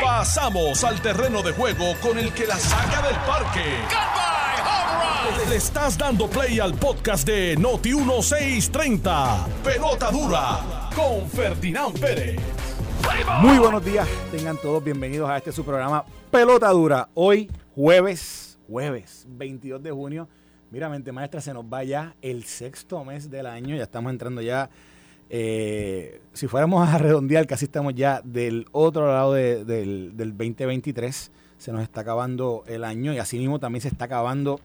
Pasamos al terreno de juego con el que la saca del parque. Le estás dando play al podcast de Noti 1630. Pelota dura con Ferdinand Pérez. Muy buenos días, tengan todos bienvenidos a este su programa Pelota Dura. Hoy jueves, jueves 22 de junio. Mira, mente maestra, se nos va ya el sexto mes del año, ya estamos entrando ya, eh, si fuéramos a redondear, casi estamos ya del otro lado de- del, del 2023, se nos está acabando el año y asimismo también se está acabando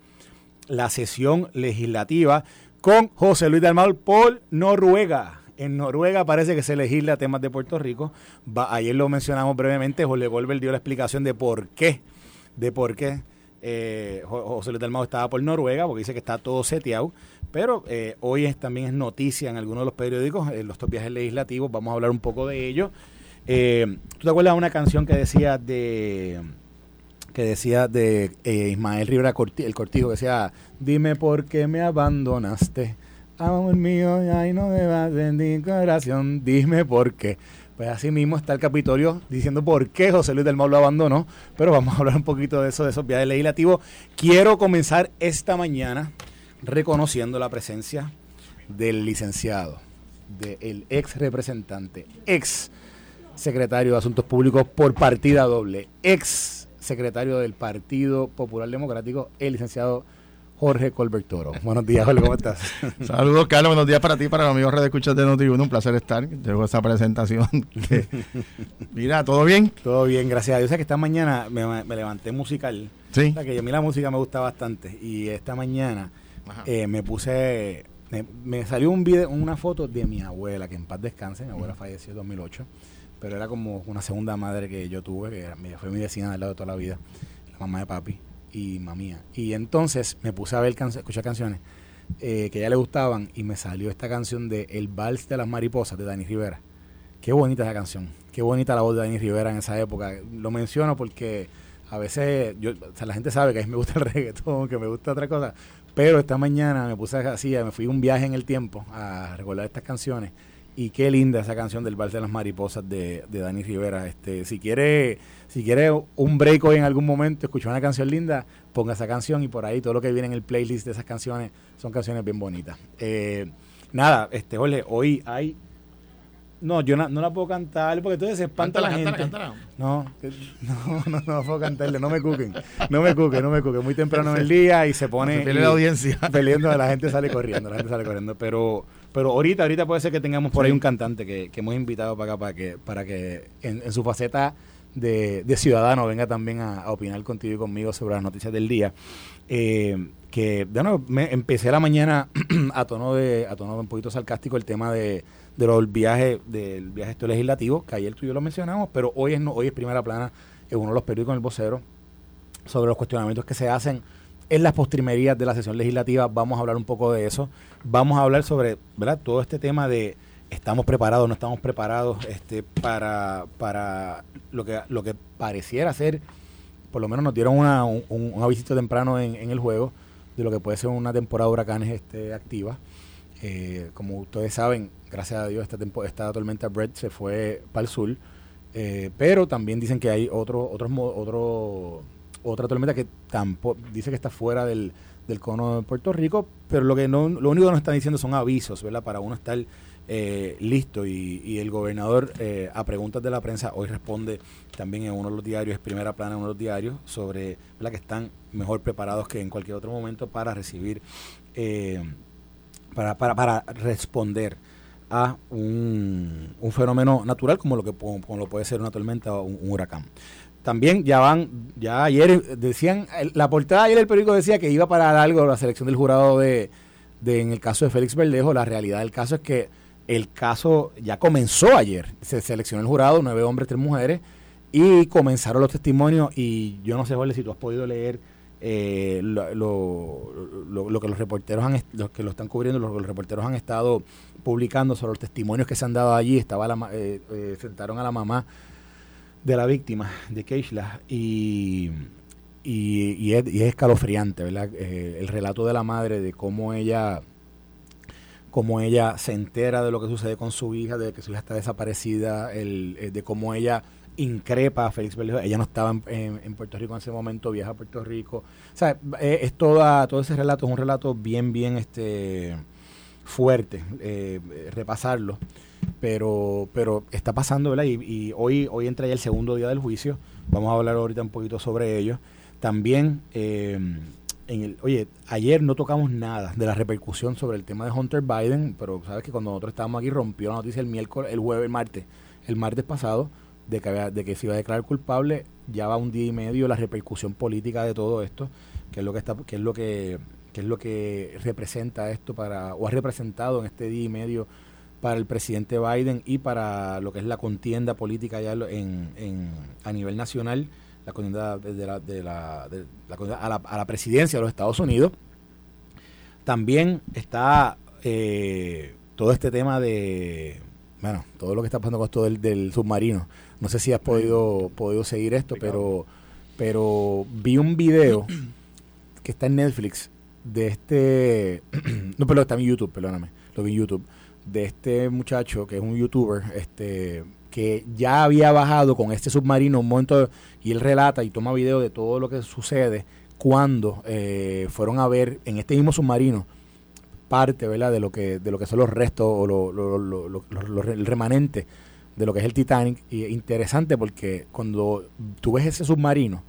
la sesión legislativa con José Luis Dalmau por Noruega. En Noruega parece que se legisla temas de Puerto Rico. Ayer lo mencionamos brevemente, Jorge Golver dio la explicación de por qué, de por qué eh, Jo- José Luis Dalmau estaba por Noruega, porque dice que está todo seteado. Pero eh, hoy es, también es noticia en algunos de los periódicos, en los estos viajes legislativos, vamos a hablar un poco de ello. Eh, ¿Tú te acuerdas de una canción que decía de que decía de eh, Ismael Rivera el Cortijo, que decía, dime por qué me abandonaste, amor mío, ay no me vas de mi corazón, dime por qué. Pues así mismo está el Capitolio diciendo por qué José Luis del Mau lo abandonó, pero vamos a hablar un poquito de eso, de esos viajes legislativos. Quiero comenzar esta mañana reconociendo la presencia del licenciado, del ex representante, ex secretario de Asuntos Públicos por partida doble, ex secretario del Partido Popular Democrático, el licenciado Jorge Colbert Toro. Buenos días, Jorge, ¿cómo estás? Saludos, Carlos. Buenos días para ti, para los amigos de escuchas de Noti1. Un placer estar. Tengo esa presentación. que- Mira, ¿todo bien? Todo bien, gracias a Dios. O sea que esta mañana me, me levanté musical. Sí. O sea que a mí la música me gusta bastante. Y esta mañana. Eh, me puse, me, me salió un video, una foto de mi abuela, que en paz descanse. Mi abuela falleció en 2008. Pero era como una segunda madre que yo tuve, que era- fue mi vecina del lado de toda la vida. La mamá de papi y mamía. Y entonces me puse a ver, cancio- escuchar canciones eh, que a ella le gustaban y me salió esta canción de El Vals de las Mariposas de Dani Rivera. Qué bonita esa canción. Qué bonita la voz de Dani Rivera en esa época. Lo menciono porque a veces yo, o sea, la gente sabe que a mí me gusta el reggaetón, que me gusta otra cosa. Pero esta mañana me puse así, me fui un viaje en el tiempo a recordar estas canciones. Y qué linda esa canción del Vals de las Mariposas de, Dani Rivera. Este, si quiere, si quiere un break hoy en algún momento, escuchar una canción linda, ponga esa canción y por ahí todo lo que viene en el playlist de esas canciones son canciones bien bonitas. Eh, nada, este, Jorge, hoy hay no, yo no, no la puedo cantar porque entonces se espanta la gente. No, no, no, no puedo cantarle, no me cuquen, no me cuquen, no me cuquen. Muy temprano en el día y se pone Se y- la audiencia. peleando, la gente sale corriendo, la gente sale corriendo. Pero, pero ahorita, ahorita puede ser que tengamos por ahí un cantante que, que hemos invitado para acá para que, para que en, en su faceta de, de ciudadano venga también a, a opinar contigo y conmigo sobre las noticias del día. Eh, que bueno, me empecé la mañana a tono de, a tono un poquito sarcástico el tema de, de los viajes, del viaje este legislativo, que ayer tú y yo lo mencionamos, pero hoy es no, hoy es primera plana en uno de los periódicos en el vocero sobre los cuestionamientos que se hacen en las postrimerías de la sesión legislativa. Vamos a hablar un poco de eso. Vamos a hablar sobre ¿verdad? todo este tema de estamos preparados, no estamos preparados este, para, para lo, que, lo que pareciera ser, por lo menos nos dieron una, un, un- un avisito temprano en, en el juego de lo que puede ser una temporada de huracanes este, activa. Eh, como ustedes saben, gracias a Dios, esta, tempo- tormenta Brett se fue para el sur. Eh, pero también dicen que hay otro, otros otro, otra tormenta que tampoco dice que está fuera del, del cono de Puerto Rico, pero lo que no, lo único que nos están diciendo son avisos, ¿verdad? Para uno estar eh, listo y, el gobernador a preguntas de la prensa hoy responde también en uno de los diarios, es primera plana en uno de los diarios, sobre ¿verdad? que están mejor preparados que en cualquier otro momento para recibir, eh, para, para, para responder a un, un fenómeno natural como lo que como, lo puede ser una tormenta o un, huracán. También ya van, ya ayer decían, el- la portada ayer del periódico decía que iba para algo la selección del jurado de, de en el caso de Félix Verdejo. La realidad del caso es que el caso ya comenzó ayer. Se seleccionó el jurado, nueve hombres, tres mujeres, y comenzaron los testimonios. Y yo no sé, Jorge, si tú has podido leer eh, lo, lo- lo- que los reporteros han, los que lo están cubriendo, los reporteros han estado publicando sobre los testimonios que se han dado allí. Estaba la, eh, eh, sentaron a la mamá de la víctima, de Keishla, y, y, y es, y es escalofriante, ¿verdad? Eh, el relato de la madre de cómo ella cómo ella se entera de lo que sucede con su hija, de que su hija está desaparecida, el, eh, de cómo ella increpa a Félix Berlejo. Ella no estaba en, Puerto Rico en ese momento, viaja a Puerto Rico. O sea, eh, es toda, todo ese relato, es un relato bien, bien este fuerte, eh, repasarlo. Pero, pero está pasando, ¿verdad? Y, hoy, hoy entra ya el segundo día del juicio. Vamos a hablar ahorita un poquito sobre ello. También, eh, en el, oye, ayer no tocamos nada de la repercusión sobre el tema de Hunter Biden, pero sabes que cuando nosotros estábamos aquí rompió la noticia el miércoles, el jueves, el martes, el martes pasado, de que, de que se iba a declarar culpable, ya va un día y medio la repercusión política de todo esto, que es lo que está, que es lo que, es lo que representa esto para, o ha representado en este día y medio para el presidente Biden y para lo que es la contienda política ya en, en a nivel nacional, la contienda de la, de la, de la a, la, a, la, presidencia de los Estados Unidos. También está eh, todo este tema de, bueno, todo lo que está pasando con esto del, del submarino. No sé si has podido, podido seguir esto, pero, pero vi un video que está en Netflix de este. no, pero está en YouTube, perdóname. Lo vi en YouTube. De este muchacho que es un youtuber, este que ya había bajado con este submarino un momento y él relata y toma video de todo lo que sucede cuando eh, fueron a ver en este mismo submarino parte ¿verdad? de lo que de lo que son los restos o lo, lo, el remanente de lo que es el Titanic. Y interesante porque cuando tú ves ese submarino,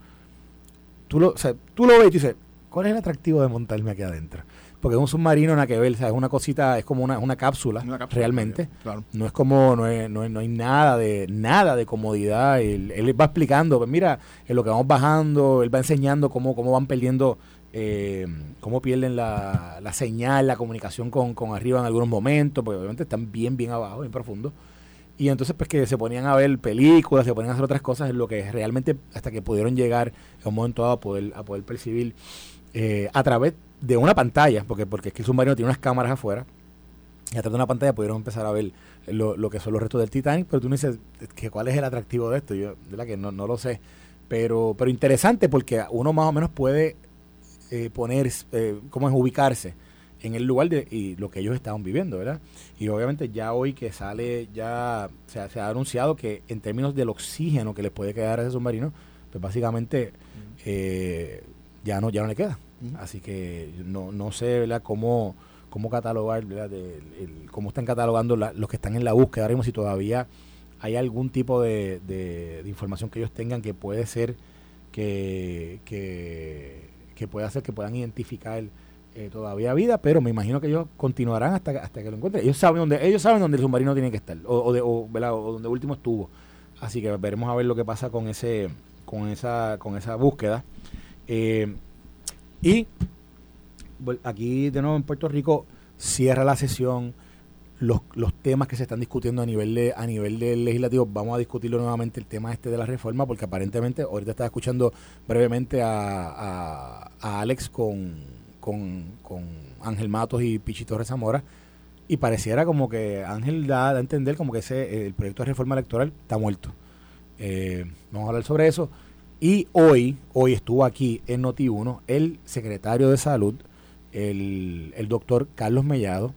tú lo, o sea, tú lo ves y dices, ¿cuál es el atractivo de montarme aquí adentro? Porque es un submarino, nada que ver, o sea, es una cosita, es como una, una cápsula, realmente. No es como, no, es, no, no, hay nada de nada de comodidad. Él, él va explicando, pues mira, en lo que vamos bajando, él va enseñando cómo, cómo van perdiendo eh, cómo pierden la, la, señal, la comunicación con, con, arriba en algunos momentos, porque obviamente están bien, bien abajo, bien profundo. Y entonces pues que se ponían a ver películas, se ponían a hacer otras cosas, en lo que realmente hasta que pudieron llegar en un momento dado a poder, a poder percibir eh, a través de una pantalla, porque, porque es que el submarino tiene unas cámaras afuera, y a través de una pantalla pudieron empezar a ver lo, lo que son los restos del Titanic, pero tú me dices, que ¿cuál es el atractivo de esto? Yo, la que no, no lo sé. Pero, pero interesante porque uno más o menos puede eh, poner, eh, cómo es ubicarse en el lugar de y lo que ellos estaban viviendo, ¿verdad? Y obviamente ya hoy que sale, ya se ha, anunciado que en términos del oxígeno que les puede quedar a ese submarino, pues básicamente eh, ya no ya no le queda. Así que no, no sé, ¿verdad? Cómo, cómo catalogar, ¿verdad? cómo están catalogando los que están en la búsqueda, ahora mismo si todavía hay algún tipo de, de, información que ellos tengan que puede ser que, que, que pueda hacer que puedan identificar eh, todavía vida, pero me imagino que ellos continuarán hasta, hasta que lo encuentren. Ellos saben dónde, ellos saben dónde el submarino tiene que estar, o, o, de, o, donde último estuvo. Así que veremos a ver lo que pasa con ese, con esa, con esa búsqueda. Eh, y aquí de nuevo en Puerto Rico cierra la sesión. Los, los temas que se están discutiendo a nivel de a nivel del legislativo vamos a discutirlo nuevamente el tema este de la reforma porque aparentemente ahorita estaba escuchando brevemente a, a Alex con, con, Ángel Matos y Pichito Torres Zamora y pareciera como que Ángel da, a entender como que ese, el proyecto de reforma electoral está muerto. Eh, vamos a hablar sobre eso. Y hoy, hoy estuvo aquí en Noti1 el secretario de salud, el, el doctor Carlos Mellado,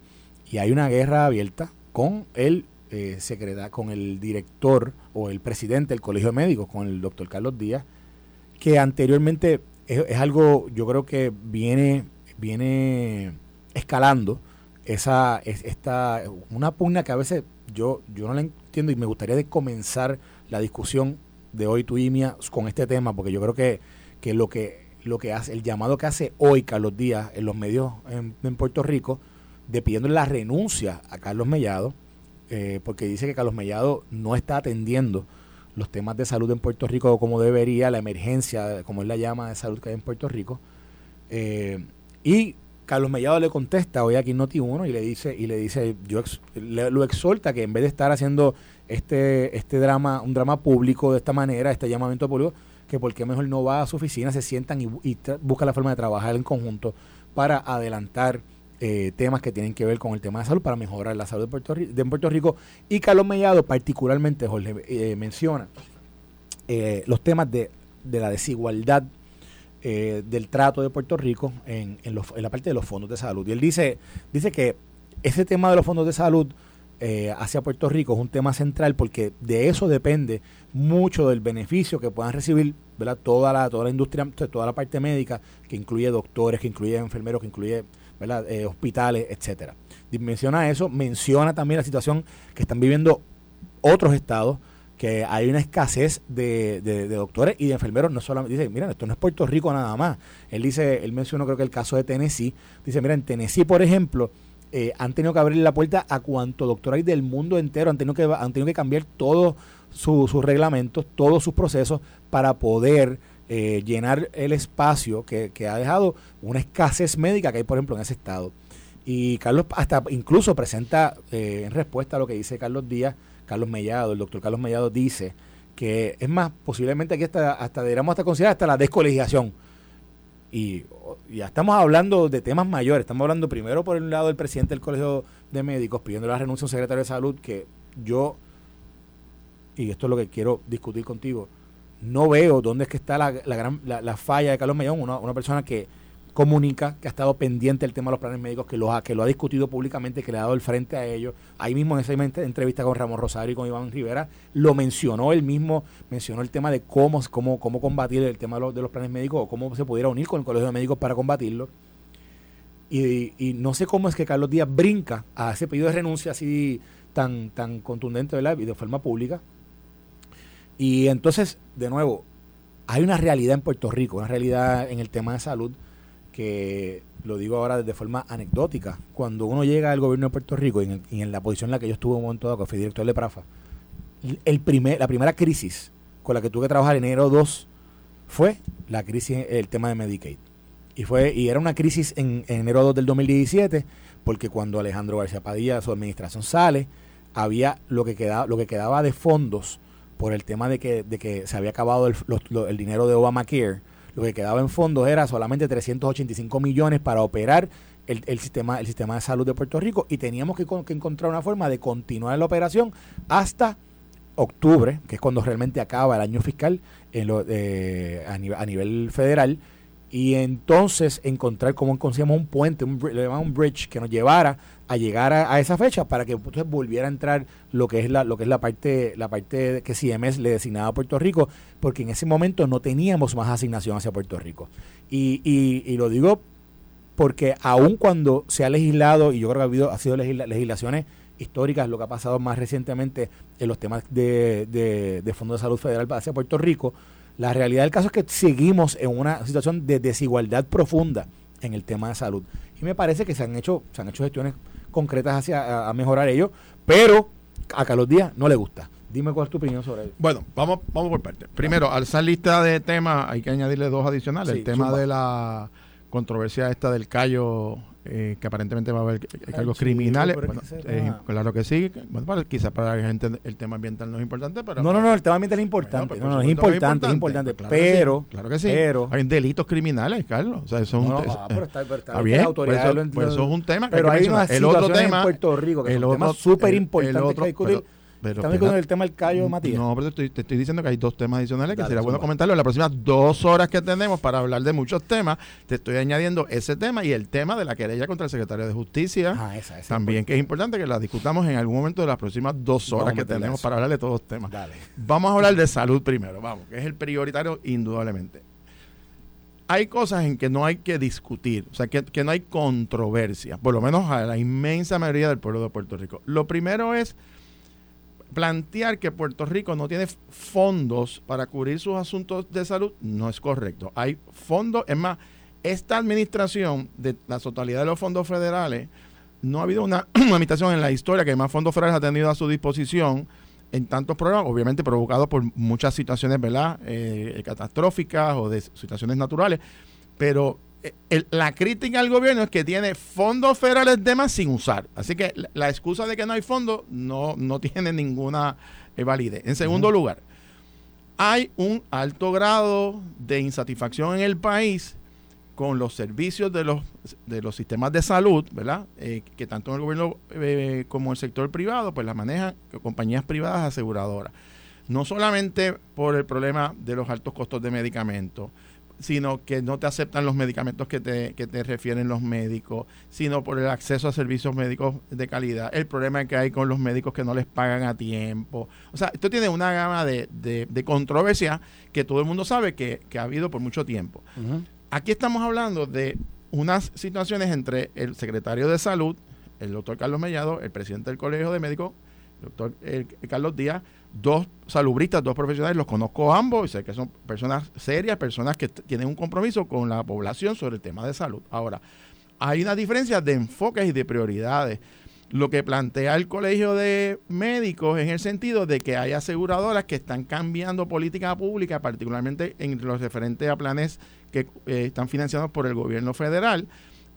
y hay una guerra abierta con el eh, con el director o el presidente del Colegio de Médicos, con el doctor Carlos Díaz, que anteriormente es algo, yo creo que viene viene escalando esa esta una pugna que a veces yo yo no la entiendo y me gustaría de comenzar la discusión de hoy tú y con este tema porque yo creo que, que lo que lo que hace el llamado que hace hoy Carlos Díaz en los medios en, Puerto Rico de pidiendo la renuncia a Carlos Mellado eh, porque dice que Carlos Mellado no está atendiendo los temas de salud en Puerto Rico como debería la emergencia como él la llama de salud que hay en Puerto Rico eh, y Carlos Mellado le contesta hoy aquí en Noti1 y le dice, y le dice, yo lo exhorta que en vez de estar haciendo este, este drama, un drama público de esta manera, este llamamiento público, que por qué mejor no va a su oficina, se sientan y, busca la forma de trabajar en conjunto para adelantar eh, temas que tienen que ver con el tema de salud, para mejorar la salud de Puerto, de Puerto Rico. Y Carlos Mellado particularmente, Jorge, eh, menciona eh, los temas de, de la desigualdad eh, del trato de Puerto Rico en, en, la parte de los fondos de salud. Y él dice, dice que ese tema de los fondos de salud eh, hacia Puerto Rico es un tema central porque de eso depende mucho del beneficio que puedan recibir. Toda, la, toda la industria, toda la parte médica, que incluye doctores, que incluye enfermeros, que incluye. Eh, hospitales, etcétera. Menciona eso, menciona también la situación que están viviendo otros estados, que hay una escasez de, de, doctores y de enfermeros, no solamente, dice, mira, esto no es Puerto Rico nada más. Él dice, él mencionó creo que el caso de Tennessee, dice, mira, en Tennessee, por ejemplo, eh, han tenido que abrir la puerta a cuanto doctor hay del mundo entero, han tenido que, han tenido que cambiar todos sus reglamentos, todos sus procesos para poder eh, llenar el espacio que, ha dejado una escasez médica que hay, por ejemplo, en ese estado. Y Carlos hasta incluso presenta eh, en respuesta a lo que dice Carlos Díaz, Carlos Mellado, el doctor Carlos Mellado dice que es más, posiblemente aquí hasta, hasta deberíamos hasta considerar hasta la descolegiación y ya estamos hablando de temas mayores. Estamos hablando primero por el lado del presidente del Colegio de Médicos pidiendo la renuncia a un secretario de salud que yo, y esto es lo que quiero discutir contigo, no veo dónde es que está la, la, gran, la, falla de Carlos Mellón, una, una persona que comunica que ha estado pendiente del tema de los planes médicos, que lo ha, que lo ha discutido públicamente, que le ha dado el frente a ellos. Ahí mismo en esa entrevista con Ramón Rosario y con Iván Rivera, lo mencionó él mismo, mencionó el tema de cómo, cómo, cómo combatir el tema de los, planes médicos o cómo se pudiera unir con el Colegio de Médicos para combatirlo. Y, no sé cómo es que Carlos Díaz brinca a ese pedido de renuncia así tan, tan contundente ¿verdad? y de forma pública. Y entonces, de nuevo, hay una realidad en Puerto Rico, una realidad en el tema de salud que lo digo ahora de forma anecdótica, cuando uno llega al gobierno de Puerto Rico y en, la posición en la que yo estuve un momento dado, que fui director de Prafa, el primer, la primera crisis con la que tuve que trabajar en enero 2 fue la crisis, el tema de Medicaid. Y fue y era una crisis en, enero 2 del 2017, porque cuando Alejandro García Padilla, su administración sale, había lo que quedaba, lo que quedaba de fondos por el tema de que, de que se había acabado el, el dinero de Obamacare lo que quedaba en fondos era solamente 385 millones para operar el, sistema, el sistema de salud de Puerto Rico y teníamos que, encontrar una forma de continuar la operación hasta octubre, que es cuando realmente acaba el año fiscal eh, a, nivel, federal, y entonces encontrar cómo conseguimos un puente, un, un bridge que nos llevara a llegar a, esa fecha para que volviera a entrar lo que es la lo que es la parte la parte que CMS le designaba a Puerto Rico porque en ese momento no teníamos más asignación hacia Puerto Rico. Y, y, lo digo porque aun cuando se ha legislado y yo creo que ha habido ha sido legislaciones históricas lo que ha pasado más recientemente en los temas de, de, de Fondo de Salud Federal hacia Puerto Rico la realidad del caso es que seguimos en una situación de desigualdad profunda en el tema de salud. Y me parece que se han hecho se han hecho gestiones concretas hacia a, mejorar ello, pero a Carlos Díaz no le gusta. Dime cuál es tu opinión sobre ello. Bueno, vamos, vamos por parte. Primero, al esa lista de temas hay que añadirle dos adicionales. el tema de la controversia esta del callo eh, que aparentemente va a haber cargos criminales. Eh, claro que sí. Bueno, quizás para la gente el tema ambiental no es importante, pero... No, no, no, el tema ambiental es importante. Pues, no, no, es importante, es importante. Claro pero... claro que sí. Pero, hay delitos criminales, Carlos. O sea, eso es un... Ah, pero está, bien, pues eso, pues eso, es un tema que pero hay, una el otro tema en Puerto Rico que es un tema súper importante que discutir Estamos con el tema del callo, Matías. No, pero te estoy, diciendo que hay dos temas adicionales que sería bueno comentarlo en las próximas dos horas que tenemos para hablar de muchos temas. Te estoy añadiendo ese tema y el tema de la querella contra el secretario de Justicia. Ah, esa, esa también que es importante que la discutamos en algún momento de las próximas dos horas que tenemos para hablar de todos los temas. Vamos a hablar de salud primero, vamos, que es el prioritario indudablemente. Hay cosas en que no hay que discutir, o sea, que, que no hay controversia, por lo menos a la inmensa mayoría del pueblo de Puerto Rico. Lo primero es plantear que Puerto Rico no tiene fondos para cubrir sus asuntos de salud no es correcto. Hay fondos, es más, esta administración de la totalidad de los fondos federales, no ha habido una, administración en la historia que más fondos federales ha tenido a su disposición en tantos programas, obviamente provocado por muchas situaciones, ¿verdad?, eh, catastróficas o de situaciones naturales, pero la crítica al gobierno es que tiene fondos federales de más sin usar. Así que la, excusa de que no hay fondos no, no tiene ninguna eh, validez. En segundo lugar, hay un alto grado de insatisfacción en el país con los servicios de los, de los sistemas de salud, ¿verdad? Eh, que tanto el gobierno eh, como el sector privado, pues las manejan compañías privadas aseguradoras. No solamente por el problema de los altos costos de medicamentos, sino que no te aceptan los medicamentos que te, que te refieren los médicos, sino por el acceso a servicios médicos de calidad, el problema que hay con los médicos que no les pagan a tiempo. O sea, esto tiene una gama de, de, controversia que todo el mundo sabe que, ha habido por mucho tiempo. Aquí estamos hablando de unas situaciones entre el secretario de salud, el doctor Carlos Mellado, el presidente del Colegio de Médicos, el doctor Carlos Díaz, dos salubristas, dos profesionales, los conozco ambos y sé que son personas serias, personas que tienen un compromiso con la población sobre el tema de salud. Ahora, hay una diferencia de enfoques y de prioridades. Lo que plantea el Colegio de Médicos en el sentido de que hay aseguradoras que están cambiando política pública, particularmente en los referentes a planes que eh, están financiados por el gobierno federal,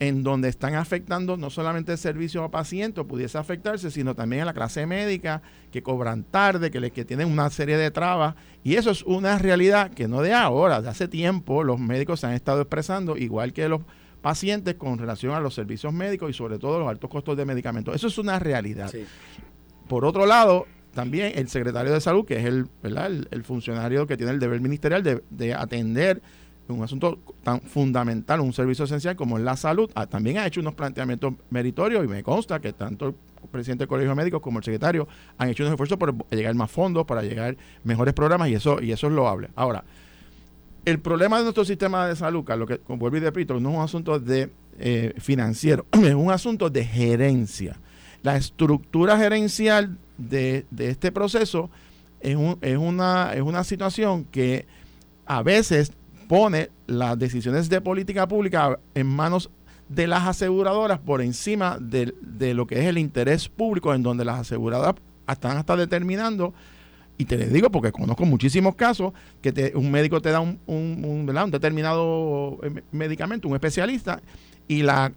en donde están afectando no solamente el servicio a pacientes, pudiese afectarse, sino también a la clase médica, que cobran tarde, que, que tienen una serie de trabas. Y eso es una realidad que no de ahora, de hace tiempo los médicos se han estado expresando, igual que los pacientes con relación a los servicios médicos y sobre todo los altos costos de medicamentos. Eso es una realidad. Por otro lado, también el secretario de salud, que es el, el, funcionario que tiene el deber ministerial de, de atender un asunto tan fundamental, un servicio esencial como es la salud, ah, también ha hecho unos planteamientos meritorios y me consta que tanto el presidente del Colegio de Médicos como el secretario han hecho unos esfuerzos para llegar más fondos, para llegar mejores programas y eso, y eso es loable. Ahora, el problema de nuestro sistema de salud, lo que como vuelvo y repito, no es un asunto de eh, financiero, es un asunto de gerencia. La estructura gerencial de, de este proceso es, un, es, una, es una situación que a veces pone las decisiones de política pública en manos de las aseguradoras por encima de, lo que es el interés público, en donde las aseguradoras están hasta determinando, y te les digo porque conozco muchísimos casos, que un médico te da un, un, determinado eh, medicamento, un especialista, y la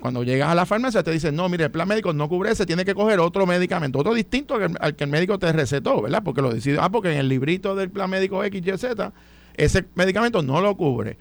cuando llegas a la farmacia te dicen, no, mire, el plan médico no cubre ese, tiene que coger otro medicamento, otro distinto al, al que el médico te recetó, ¿verdad? Porque lo decidió, ah, porque en el librito del plan médico XYZ ese medicamento no lo cubre.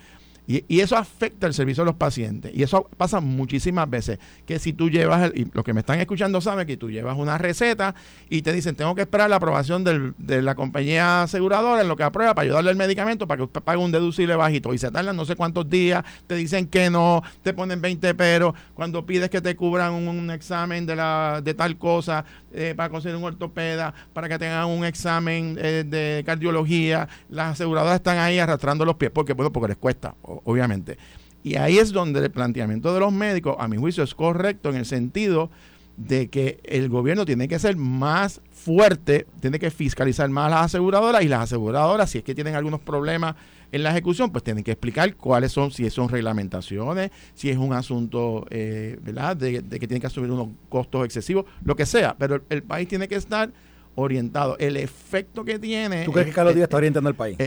Y, eso afecta el servicio de los pacientes. Y eso pasa muchísimas veces. Que si tú llevas, el, y los que me están escuchando saben que tú llevas una receta y te dicen, tengo que esperar la aprobación de la compañía aseguradora en lo que aprueba para ayudarle el medicamento para que usted pague un deducible bajito. Y se tardan no sé cuántos días, te dicen que no, te ponen 20 pero cuando pides que te cubran un, examen de, la, de tal cosa eh, para conseguir un ortopeda, para que tengan un examen eh, de cardiología, las aseguradoras están ahí arrastrando los pies. porque Bueno, porque les cuesta obviamente. Y ahí es donde el planteamiento de los médicos, a mi juicio, es correcto en el sentido de que el gobierno tiene que ser más fuerte, tiene que fiscalizar más a las aseguradoras y las aseguradoras, si es que tienen algunos problemas en la ejecución, pues tienen que explicar cuáles son, si son reglamentaciones, si es un asunto, eh, ¿verdad?, de, de, que tienen que asumir unos costos excesivos, lo que sea, pero el país tiene que estar orientado. El efecto que tiene... ¿Tú crees que Carlos Díaz está orientando al país?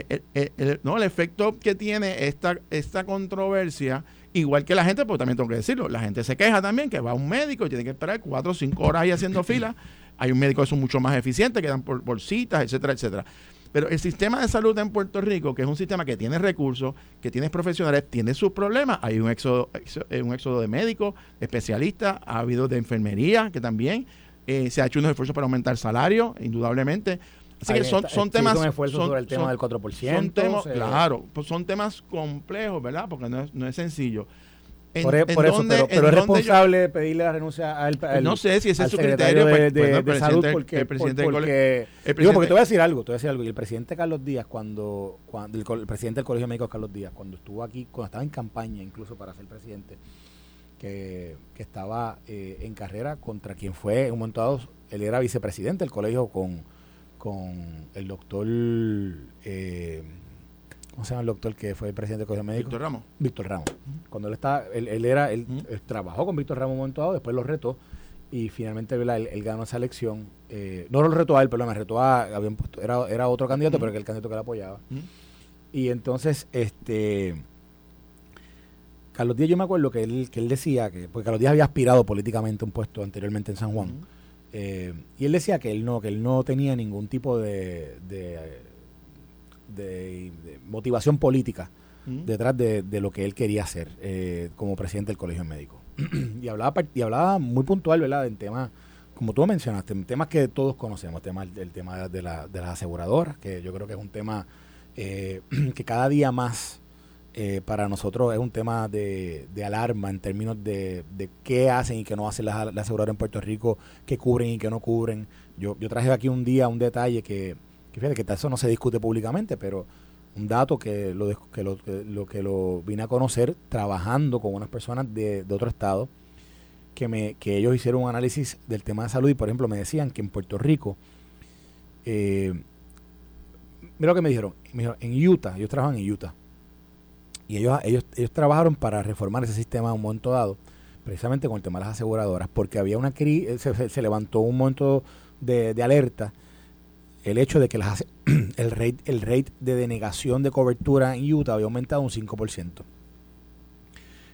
no, el efecto que tiene esta, esta controversia, igual que la gente, porque también tengo que decirlo, la gente se queja también que va a un médico y tiene que esperar cuatro o cinco horas ahí haciendo fila. Hay un médico que son mucho más eficiente, que dan por, por citas, etcétera, etcétera. Pero el sistema de salud en Puerto Rico, que es un sistema que tiene recursos, que tiene profesionales, tiene sus problemas. Hay un éxodo, un éxodo de médicos, especialistas, ha habido de enfermería, que también eh, se ha hecho unos esfuerzos para aumentar el salario, indudablemente. Así que son, son temas. Un esfuerzo sobre el tema del 4%. temas, Claro, pues son temas complejos, ¿verdad? Porque no es, no es sencillo. por, e, eso, pero, es responsable pedirle la renuncia al, No sé si ese es su criterio de, pues, salud porque, el presidente porque, digo, porque te voy a decir algo, te voy a decir algo. Y el presidente Carlos Díaz, cuando, cuando el, presidente del Colegio de Médicos Carlos Díaz, cuando estuvo aquí, cuando estaba en campaña incluso para ser presidente, que, estaba eh, en carrera contra quien fue en un momento dado, él era vicepresidente del colegio con, con el doctor, eh, ¿cómo se llama el doctor que fue presidente del colegio médico? Víctor Ramos. Víctor Ramos. Cuando él estaba, él, era, él, trabajó con Víctor Ramos en un momento dado, después lo retó y finalmente Él, ganó esa elección. Eh, no lo retó a él, perdón, me retó a, habían puesto, era, era otro candidato, pero el candidato que le apoyaba. Y entonces, este Carlos Díaz, yo me acuerdo que él, que él decía que, porque Carlos Díaz había aspirado políticamente a un puesto anteriormente en San Juan, eh, y él decía que él no, que él no tenía ningún tipo de, de, motivación política detrás de, lo que él quería hacer eh, como presidente del Colegio Médico. y hablaba y hablaba muy puntual, ¿verdad?, en temas, como tú mencionaste, en temas que todos conocemos, tema, el tema de, la, de las aseguradoras, que yo creo que es un tema eh, que cada día más eh, para nosotros es un tema de, alarma en términos de, qué hacen y qué no hacen las, las aseguradoras en Puerto Rico, qué cubren y qué no cubren. Yo, yo traje aquí un día un detalle que, que fíjate que eso no se discute públicamente, pero un dato que lo, que lo, que lo vine a conocer trabajando con unas personas de, de otro estado, que, me, que ellos hicieron un análisis del tema de salud y por ejemplo me decían que en Puerto Rico, eh, mira lo que me dijeron, me dijeron, en Utah, ellos trabajan en Utah, y ellos, ellos, ellos trabajaron para reformar ese sistema en un momento dado, precisamente con el tema de las aseguradoras, porque había una crisis, se, levantó un momento de, alerta el hecho de que las, el, rate, el rate de denegación de cobertura en Utah había aumentado un 5%.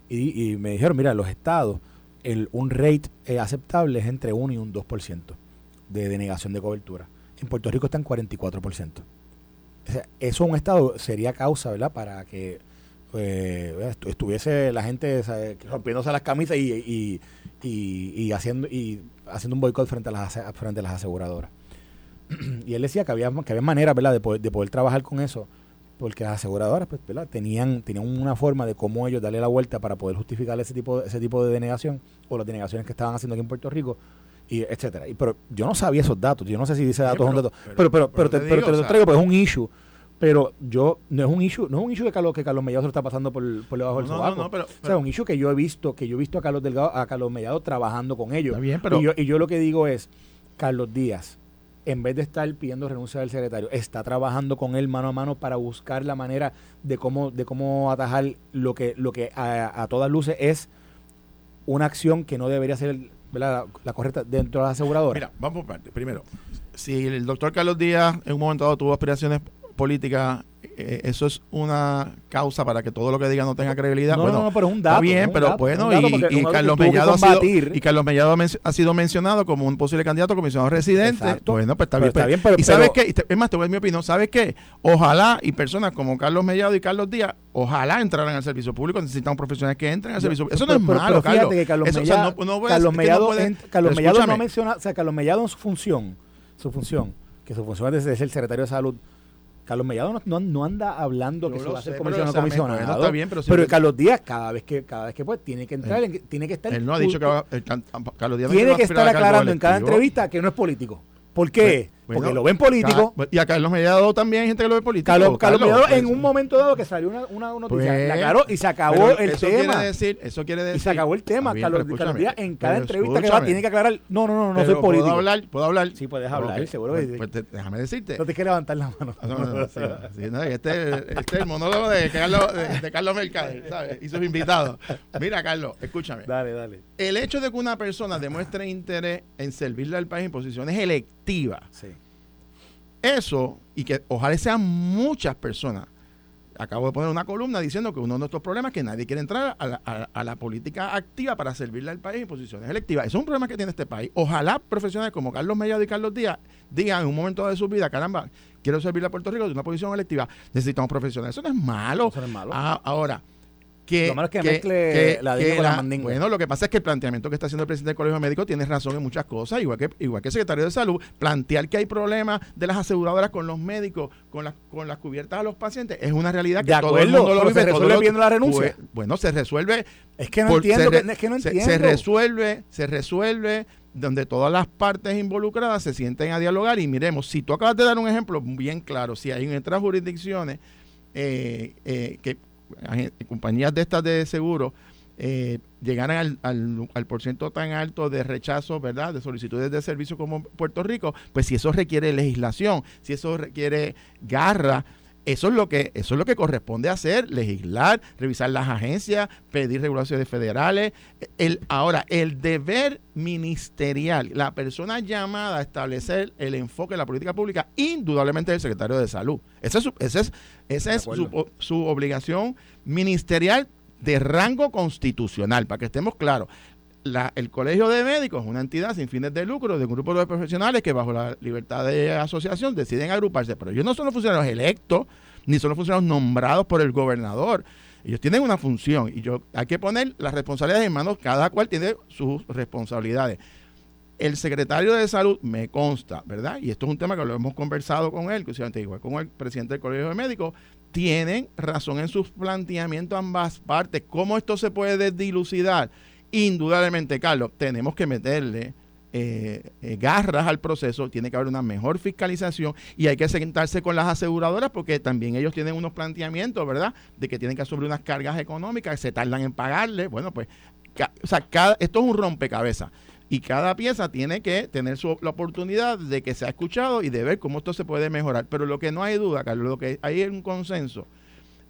Y, y me dijeron, mira, los estados, el, un rate eh, aceptable es entre 1 y un 2% de denegación de cobertura. En Puerto Rico está en 44%. O sea, eso un estado sería causa, ¿verdad?, para que eh, estuviese la gente rompiéndose las camisas y, y, haciendo y haciendo un boicot frente a las frente a las aseguradoras. y él decía que había que había maneras, ¿verdad?, de poder, de poder trabajar con eso, porque las aseguradoras, pues, ¿verdad? tenían tenían una forma de cómo ellos darle la vuelta para poder justificar ese tipo ese tipo de denegación o las denegaciones que estaban haciendo aquí en Puerto Rico y etcétera. Y, pero yo no sabía esos datos, yo no sé si dice datos son datos, pero pero pero, te, pero te, lo traigo pues es un issue pero yo, no es un issue, no es un issue de Carlos, que Carlos Mellado se lo está pasando por, por debajo del no, sobaco. No, pero, o sea, un issue que yo he visto, que yo he visto a Carlos Delgado, a Carlos Mellado trabajando con ellos. y, yo, y yo lo que digo es, Carlos Díaz, en vez de estar pidiendo renuncia del secretario, está trabajando con él mano a mano para buscar la manera de cómo, de cómo atajar lo que, lo que a, todas luces es una acción que no debería ser la, la, correcta dentro de la aseguradora. Mira, vamos por parte. Primero, si el doctor Carlos Díaz en un momento dado tuvo aspiraciones política, eh, eso es una causa para que todo lo que diga no tenga credibilidad. No, bueno, no, pero es un dato. Está bien, pero bueno, y, Carlos Mellado ha sido, y Carlos Mellado ha sido mencionado como un posible candidato a comisionado residente. Bueno, pues está bien. Está bien y sabes qué, es más, te voy a mi opinión, ¿sabes qué? Ojalá, y personas como Carlos Mellado y Carlos Díaz, ojalá entraran al servicio público, necesitamos profesionales que entren al servicio público. Eso no es malo, Carlos. Que Carlos Mellado, Carlos Mellado, Carlos Mellado no menciona, o sea, Carlos Mellado en su función, su función, que su función es ser el secretario de salud, Carlos Mellado no, anda hablando que se va a hacer comisionado comisionado. está bien, pero, pero Carlos Díaz cada vez que cada vez que puede tiene que entrar, tiene que estar Él no ha dicho que va, Carlos Díaz tiene que estar aclarando en cada entrevista que no es político. ¿Por qué? Porque lo ven político. y a Carlos Mellado también hay gente que lo ve político. Carlos, Carlos, Mellado en un momento dado que salió una, una noticia, pues, la aclaró y se acabó el eso tema. Quiere decir, eso quiere decir. Y se acabó el tema. Carlos, Carlos Díaz en cada entrevista que va tiene que aclarar. No, no, no, no soy político. ¿Puedo hablar? ¿Puedo hablar? Sí, puedes hablar, seguro que pues, pues déjame decirte. No te quieres levantar la mano. No, no, no. este, este es el monólogo de Carlos, de, Carlos Mercader, ¿sabes? Y sus invitados. Mira, Carlos, escúchame. Dale, dale. El hecho de que una persona demuestre interés en servirle al país en posiciones electivas. Sí eso, y que ojalá sean muchas personas, acabo de poner una columna diciendo que uno de nuestros problemas es que nadie quiere entrar a la, política activa para servirle al país en posiciones electivas. Eso es un problema que tiene este país. Ojalá profesionales como Carlos Mellado y Carlos Díaz digan en un momento de su vida, caramba, quiero servirle a Puerto Rico de una posición electiva. Necesitamos profesionales. Eso no es malo. Eso no es malo. Ah, ahora, que, lo que, mezcle la con la mandinga. Bueno, lo que pasa es que el planteamiento que está haciendo el presidente del Colegio Médico tiene razón en muchas cosas, igual que igual que el secretario de Salud, plantear que hay problemas de las aseguradoras con los médicos, con las con las cubiertas a los pacientes, es una realidad que todo el mundo lo vive. ¿Se resuelve viendo la renuncia? Pues, bueno, se resuelve. Es que no entiendo, es que no entiendo. Se, resuelve, se resuelve donde todas las partes involucradas se sienten a dialogar y miremos, si tú acabas de dar un ejemplo bien claro, si hay en otras jurisdicciones eh, eh, que compañías de estas de seguro eh, llegaran al, al, al por tan alto de rechazo, ¿verdad?, de solicitudes de servicio como Puerto Rico, pues si eso requiere legislación, si eso requiere garra, eso es lo que eso es lo que corresponde hacer, legislar, revisar las agencias, pedir regulaciones federales. El ahora el deber ministerial, la persona llamada a establecer el enfoque de la política pública, indudablemente es el secretario de salud. Esa es esa es, esa es su, su obligación ministerial de rango constitucional, para que estemos claros el Colegio de Médicos es una entidad sin fines de lucro de un grupo de profesionales que bajo la libertad de asociación deciden agruparse, pero ellos no son los funcionarios electos, ni son los funcionarios nombrados por el gobernador. Ellos tienen una función y yo hay que poner las responsabilidades en manos, cada cual tiene sus responsabilidades. el secretario de salud me consta, ¿verdad? Y esto es un tema que lo hemos conversado con él, que igual con el presidente del Colegio de Médicos, tienen razón en sus planteamientos ambas partes. ¿Cómo esto se puede dilucidar? Indudablemente, Carlos, tenemos que meterle eh, eh, garras al proceso, tiene que haber una mejor fiscalización y hay que sentarse con las aseguradoras porque también ellos tienen unos planteamientos, ¿verdad? De que tienen que asumir unas cargas económicas se tardan en pagarle. Bueno, pues, o sea, cada, esto es un rompecabezas y cada pieza tiene que tener su, la oportunidad de que sea escuchado y de ver cómo esto se puede mejorar. Pero lo que no hay duda, Carlos, lo que hay un consenso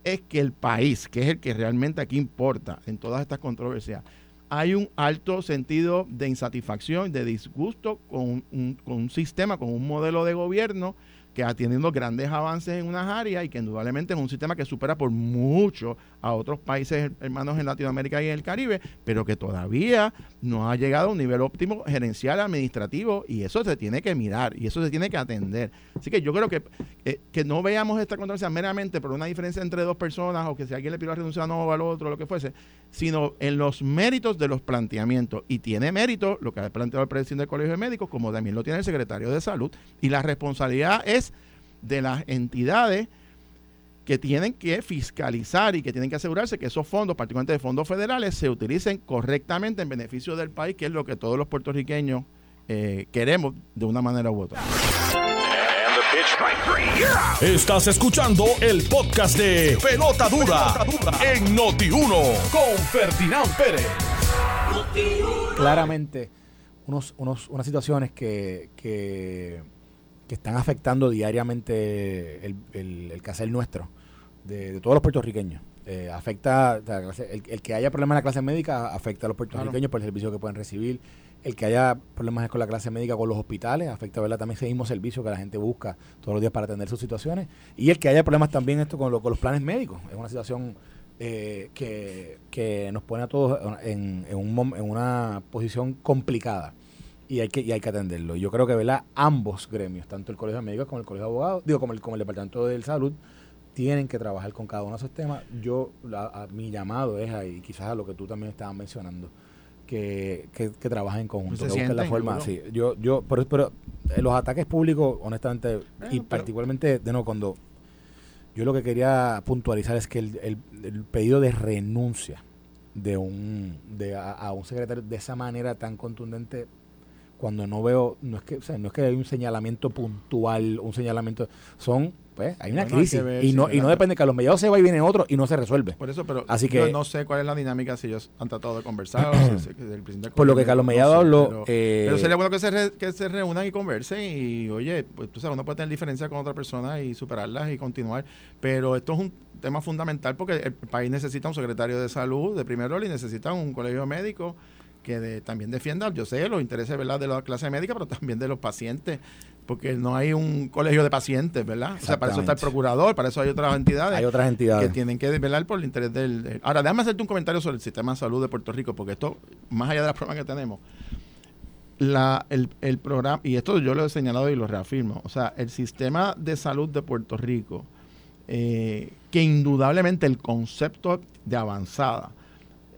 es que el país, que es el que realmente aquí importa en todas estas controversias, hay un alto sentido de insatisfacción, de disgusto con un, con un sistema, con un modelo de gobierno que ha tenido grandes avances en unas áreas y que indudablemente es un sistema que supera por mucho a otros países hermanos en Latinoamérica y en el Caribe, pero que todavía no ha llegado a un nivel óptimo gerencial, administrativo, y eso se tiene que mirar y eso se tiene que atender. Así que yo creo que, eh, que no veamos esta controversia meramente por una diferencia entre dos personas o que si alguien le pide la renuncia a uno al otro, lo que fuese, sino en los méritos de los planteamientos. Y tiene mérito lo que ha planteado el presidente del Colegio de Médicos, como también lo tiene el secretario de Salud, y la responsabilidad es de las entidades que tienen que fiscalizar y que tienen que asegurarse que esos fondos, particularmente de fondos federales, se utilicen correctamente en beneficio del país, que es lo que todos los puertorriqueños eh, queremos de una manera u otra. Estás escuchando el podcast de Pelota Dura, en Noti1 con Ferdinand Pérez. Claramente, unos, unos, unas situaciones que, que que están afectando diariamente el, el, el quehacer nuestro, de, todos los puertorriqueños. Eh, afecta, el, que haya problemas en la clase médica afecta a los puertorriqueños por el servicio que pueden recibir. El que haya problemas con la clase médica con los hospitales afecta ¿verdad? también ese mismo servicio que la gente busca todos los días para atender sus situaciones. Y el que haya problemas también esto con, con los planes médicos. Es una situación eh, que, que, nos pone a todos en, en, un, en una posición complicada y hay que, y hay que atenderlo. Yo creo que ¿verdad? ambos gremios, tanto el Colegio de Médicos como el Colegio de Abogados, digo, como el, como el Departamento de Salud, tienen que trabajar con cada uno de esos temas. Yo, mi llamado es ahí, quizás a lo que tú también estabas mencionando, que, que, trabajen en conjunto, que busquen la forma. Sí, yo, yo, pero, pero eh, los ataques públicos, honestamente, y particularmente, de nuevo, cuando yo lo que quería puntualizar es que el, el, pedido de renuncia de un de a, un secretario de esa manera tan contundente cuando no veo, no es que, o sea, no es que hay un señalamiento puntual, un señalamiento, son, pues, hay una crisis y no y no depende que a los mediados se va y viene otro y no se resuelve. Por eso, pero Así que, no sé cuál es la dinámica si ellos han tratado de conversar. por lo que Carlos Mellado habló. Pero, eh, pero, sería bueno que se, que se reúnan y conversen y, oye, pues tú sabes, uno puede tener diferencias con otra persona y superarlas y continuar. Pero esto es un tema fundamental porque el país necesita un secretario de salud de primer orden y necesita un colegio médico que también defienda, yo sé, los intereses ¿verdad? de la clase médica, pero también de los pacientes, porque no hay un colegio de pacientes, ¿verdad? O sea, para eso está el procurador, para eso hay otras entidades. Hay otras entidades. Que tienen que velar por el interés del... Ahora, déjame hacerte un comentario sobre el sistema de salud de Puerto Rico, porque esto, más allá de las pruebas que tenemos, la, el, el programa, y esto yo lo he señalado y lo reafirmo, o sea, el sistema de salud de Puerto Rico, eh, que indudablemente el concepto de avanzada,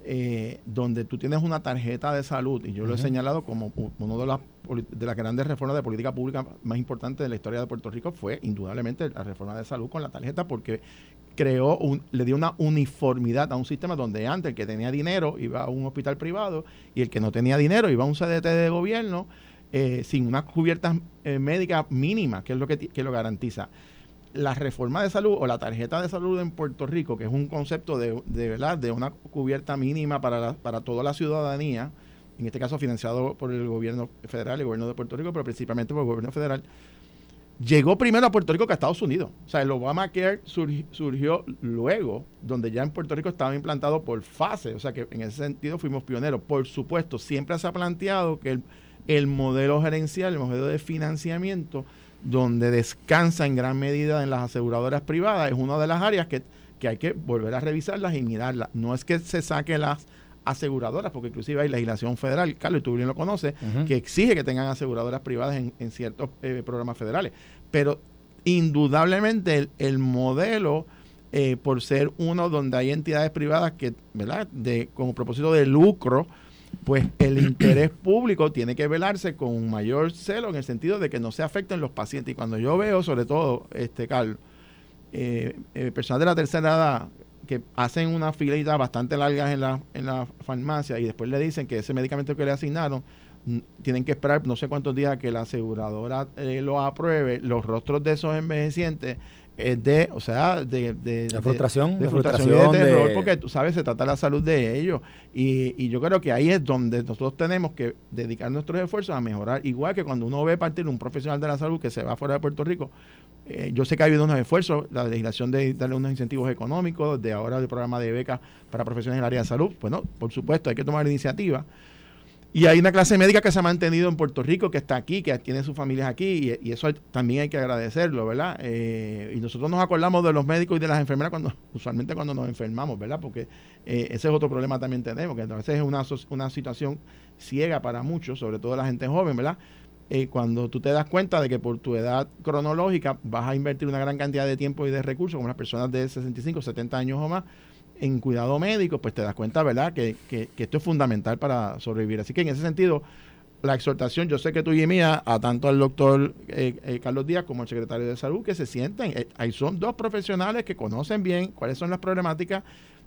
eh, donde tú tienes una tarjeta de salud, y yo lo he señalado como una de las, de las grandes reformas de política pública más importantes de la historia de Puerto Rico, fue indudablemente la reforma de salud con la tarjeta, porque creó, un, le dio una uniformidad a un sistema donde antes el que tenía dinero iba a un hospital privado y el que no tenía dinero iba a un CDT de gobierno eh, sin unas cubiertas eh, médicas mínimas, que es lo que, que lo garantiza la reforma de salud o la tarjeta de salud en Puerto Rico, que es un concepto de, de verdad de una cubierta mínima para, para toda la ciudadanía, en este caso financiado por el gobierno federal el gobierno de Puerto Rico, pero principalmente por el gobierno federal, llegó primero a Puerto Rico que a Estados Unidos. O sea, el Obamacare surgió luego, donde ya en Puerto Rico estaba implantado por fase, o sea que en ese sentido fuimos pioneros. Por supuesto, siempre se ha planteado que el, el modelo gerencial, el modelo de financiamiento, donde descansa en gran medida en las aseguradoras privadas, es una de las áreas que, hay que volver a revisarlas y mirarlas. No es que se saque las aseguradoras, porque inclusive hay legislación federal, Carlos, y tú bien lo conoces, que exige que tengan aseguradoras privadas en, ciertos eh, programas federales. Pero indudablemente el, modelo, eh, por ser uno donde hay entidades privadas que, ¿verdad?, de, como propósito de lucro, pues el interés público tiene que velarse con mayor celo en el sentido de que no se afecten los pacientes. Y cuando yo veo, sobre todo, este Carlos, eh, eh, personas de la tercera edad que hacen una filita bastante larga en la, en la farmacia y después le dicen que ese medicamento que le asignaron tienen que esperar no sé cuántos días que la aseguradora eh, lo apruebe, los rostros de esos envejecientes es de, o sea, de, de, frustración, de, frustración, de terror, porque tú sabes, se trata de la salud de ellos. Y, y yo creo que ahí es donde nosotros tenemos que dedicar nuestros esfuerzos a mejorar. Igual que cuando uno ve partir un profesional de la salud que se va fuera de Puerto Rico, eh, yo sé que ha habido unos esfuerzos, la legislación de darle unos incentivos económicos, de ahora el programa de becas para profesionales en el área de salud. Bueno, por supuesto, hay que tomar iniciativa y hay una clase médica que se ha mantenido en Puerto Rico, que está aquí, que tiene sus familias aquí, y, eso también hay que agradecerlo, ¿verdad? Eh, y nosotros nos acordamos de los médicos y de las enfermeras cuando usualmente cuando nos enfermamos, ¿verdad? Porque eh, ese es otro problema también tenemos, que a veces es una, una situación ciega para muchos, sobre todo la gente joven, ¿verdad? Eh, cuando tú te das cuenta de que por tu edad cronológica vas a invertir una gran cantidad de tiempo y de recursos, como las personas de 65, 70 años o más, en cuidado médico, pues te das cuenta, ¿verdad?, que, esto es fundamental para sobrevivir. Así que en ese sentido, la exhortación, yo sé que tú y mía, a tanto al doctor eh, eh, Carlos Díaz como al secretario de Salud, que se sienten, eh, ahí son dos profesionales que conocen bien cuáles son las problemáticas,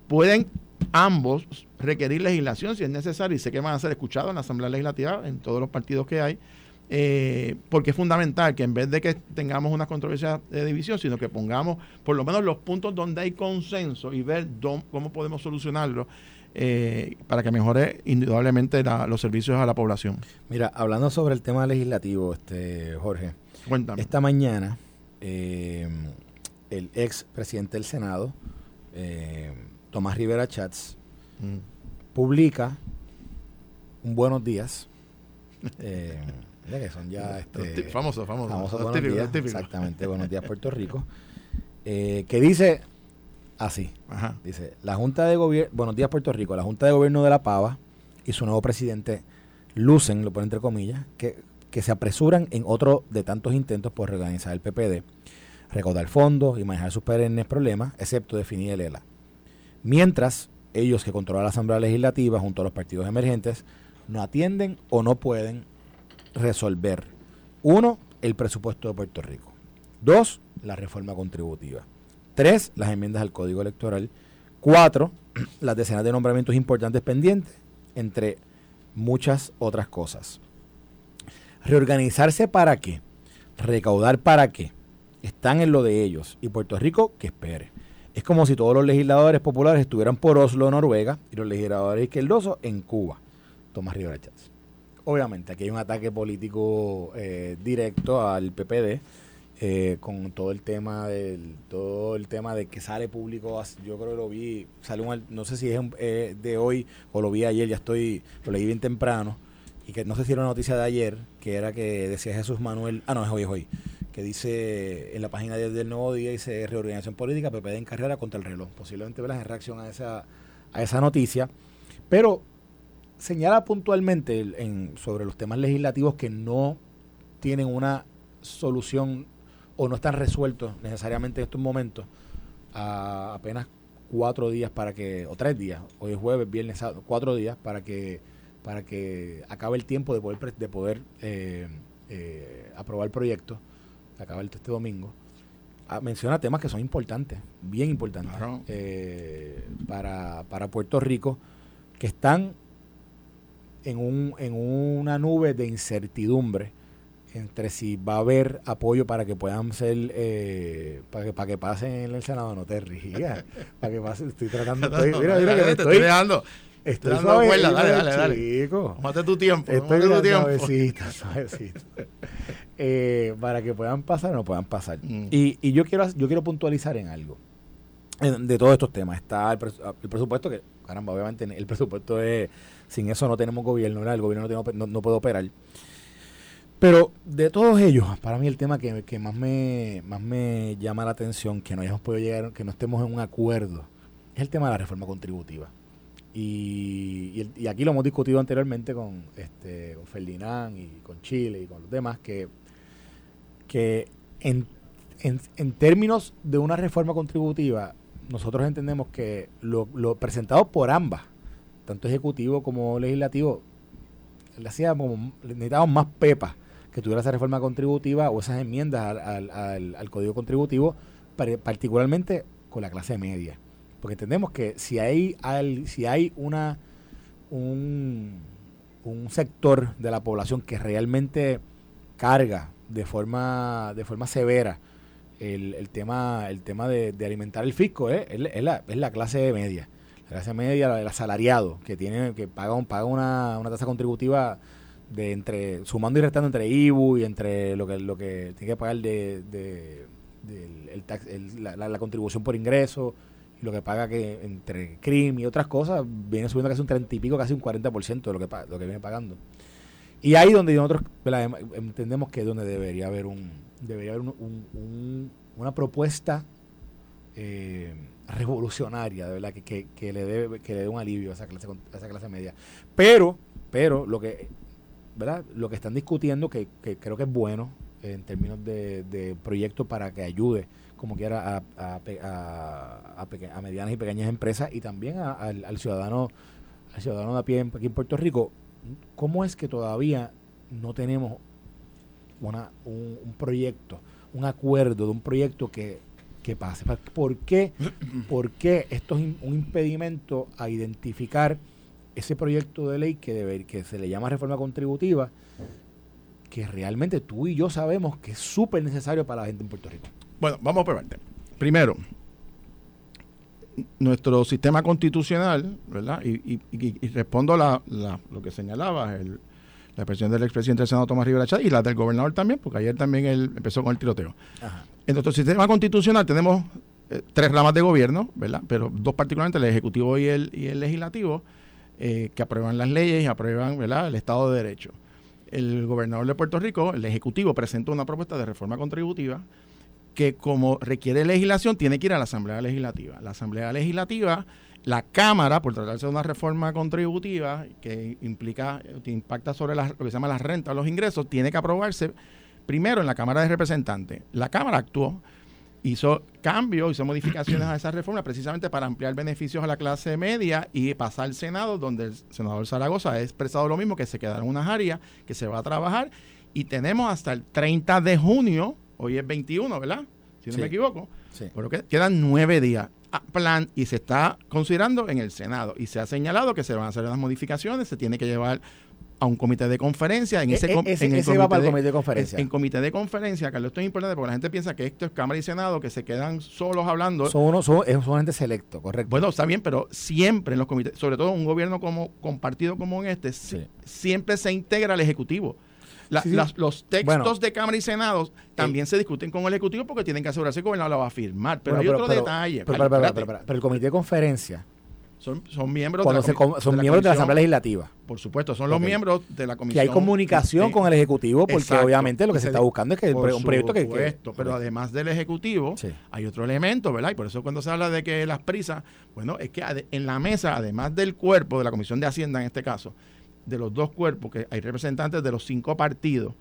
pueden ambos requerir legislación si es necesario y sé que van a ser escuchados en la Asamblea Legislativa, en todos los partidos que hay, eh, porque es fundamental que en vez de que tengamos una controversia de división, sino que pongamos por lo menos los puntos donde hay consenso y ver cómo podemos solucionarlo eh, para que mejore indudablemente los servicios a la población. Mira, hablando sobre el tema legislativo, este Jorge, esta mañana eh, el ex presidente del Senado, Tomás Rivera Chats, mm. publica un buenos días. Ya que son ya este, famosos, famosos. buenos días, exactamente, buenos días Puerto Rico. Eh, que dice así, dice, la Junta de Gobierno, buenos días Puerto Rico, la Junta de Gobierno de La Pava y su nuevo presidente lucen, lo pone entre comillas, que, que se apresuran en otro de tantos intentos por reorganizar el PPD, recaudar fondos y manejar sus perennes problemas, excepto definir el ELA. Mientras ellos que controlan la Asamblea Legislativa junto a los partidos emergentes no atienden o no pueden resolver, uno, el presupuesto de Puerto Rico. Dos, la reforma contributiva. Tres, las enmiendas al Código Electoral. Cuatro, las decenas de nombramientos importantes pendientes, entre muchas otras cosas. Reorganizarse para qué? Recaudar para qué? Están en lo de ellos. Y Puerto Rico, que espere. Es como si todos los legisladores populares estuvieran por Oslo, Noruega, y los legisladores izquierdosos en Cuba. Tomás Rivera Chávez obviamente aquí hay un ataque político eh, directo al PPD eh, con todo el tema del todo el tema de que sale público yo creo que lo vi sale un, no sé si es eh, de hoy o lo vi ayer ya estoy lo leí bien temprano y que no sé si era una noticia de ayer que era que decía Jesús Manuel ah no es hoy es hoy que dice en la página del Nuevo Día dice reorganización política PPD en carrera contra el reloj posiblemente velas en reacción a esa a esa noticia. Pero señala puntualmente en, sobre los temas legislativos que no tienen una solución o no están resueltos necesariamente en estos momentos a apenas cuatro días para que, o tres días, hoy es jueves, viernes, sábado, cuatro días para que para que acabe el tiempo de poder de poder eh, eh, aprobar el proyecto, acaba este domingo. Ah, menciona temas que son importantes, bien importantes eh, para, para Puerto Rico, que están en, un, en una nube de incertidumbre entre si va a haber apoyo para que puedan ser, eh, para, que, para que pasen en el Senado, no te rías, para que pasen, estoy tratando, estoy, mira, mira que me estoy, dejando. Estoy dando cuerda, dale, dale, dale. Chico. Tómate tu tiempo. Estoy tu tiempo. Suavecito, suavecito. eh, para que puedan pasar o no puedan pasar. Mm. Y, y yo quiero yo quiero puntualizar en algo. De todos estos temas. Está el, el presupuesto que, caramba, obviamente el presupuesto es sin eso no tenemos gobierno, el gobierno no, puede operar. Pero de todos ellos, para mí el tema que, más, me, más me llama la atención, que no hayamos podido llegar, que no estemos en un acuerdo, es el tema de la reforma contributiva. Y, aquí lo hemos discutido anteriormente con, este, con Ferdinand y con Chile y con los demás, que, que en, en, términos de una reforma contributiva, nosotros entendemos que lo presentado por ambas tanto ejecutivo como legislativo, le hacía como, necesitábamos más pepas que tuviera esa reforma contributiva o esas enmiendas al, al, código contributivo, particularmente con la clase media. Porque entendemos que si hay, si hay una un, un sector de la población que realmente carga de forma, de forma severa el, el tema, el tema de, alimentar el fisco, ¿eh? es, la, es la clase media. La clase media, el asalariado, que tiene, que paga, un, paga una, una tasa contributiva de entre, sumando y restando entre IBU y entre lo que, lo que tiene que pagar de, de, el, la, contribución por ingreso y lo que paga que entre CRIM y otras cosas, viene subiendo casi un 30 y pico, casi un 40% de lo que, lo que viene pagando. Y ahí donde nosotros em, entendemos que es donde debería haber un debería haber un, una propuesta eh, revolucionaria, de verdad, que, que, le dé, que le dé un alivio a esa clase, a esa clase media. Pero, pero lo que ¿verdad? Lo que están discutiendo, que, creo que es bueno en términos de, de para que ayude, como quiera, a, a, medianas y pequeñas empresas y también al, ciudadano al ciudadano de a pie aquí en Puerto Rico, ¿cómo es que todavía no tenemos una, un, proyecto, un acuerdo de un proyecto que, que pase? ¿Por qué, ¿Por qué esto es un impedimento a identificar ese proyecto de ley que, debe, que se le llama reforma contributiva, que realmente tú y yo sabemos que es súper necesario para la gente en Puerto Rico. Bueno, vamos a parte. Primero, nuestro sistema constitucional, ¿verdad? Y, respondo a lo que señalaba el, la expresión del expresidente del Senado Tomás Rivera Chávez y la del gobernador también, porque ayer también él empezó con el tiroteo. En nuestro sistema constitucional tenemos eh, tres ramas de gobierno, ¿verdad? Pero dos particularmente, el ejecutivo y el, y el legislativo eh, que aprueban las leyes y aprueban ¿verdad? el Estado de Derecho. El gobernador de Puerto Rico, el Ejecutivo, presentó una propuesta de reforma contributiva que como requiere legislación tiene que ir a la Asamblea Legislativa. La Asamblea Legislativa, la Cámara, por tratarse de una reforma contributiva que implica, que impacta sobre lo que se llama las rentas, los ingresos, tiene que aprobarse primero en la Cámara de Representantes. La Cámara actuó hizo cambios, hizo modificaciones a esa reforma precisamente para ampliar beneficios a la clase media y pasar al Senado, donde el senador Zaragoza ha expresado lo mismo, que se quedaron unas áreas, que se va a trabajar y tenemos hasta el 30 de junio, hoy es 21, ¿verdad? Si no me equivoco, sí. pero que quedan nueve días plan y se está considerando en el Senado y se ha señalado que se van a hacer las modificaciones, se tiene que llevar a un comité de conferencia. En ese, en va para el comité de conferencia. En, comité de conferencia, Carlos, esto es importante porque la gente piensa que esto es Cámara y Senado, que se quedan solos hablando. Son, uno, son, son gente selecto, correcto. Bueno, está bien, pero siempre en los comités, sobre todo un gobierno como compartido como en este, siempre se integra al Ejecutivo. Los textos de Cámara y Senado también se discuten con el Ejecutivo porque tienen que asegurarse que el gobernador lo va a firmar. Pero hay otro detalle. pero, el comité de conferencia son, son miembros, de la, son miembros de la Asamblea Legislativa. Por supuesto, son los miembros de la comisión. Que hay comunicación con el Ejecutivo, porque obviamente lo que se, está buscando es que un proyecto que, que, Pero además del Ejecutivo, hay otro elemento, ¿verdad? Y por eso cuando se habla de que las prisas, bueno, es que en la mesa, además del cuerpo de la Comisión de Hacienda en este caso, de los dos cuerpos, que hay representantes de los cinco partidos,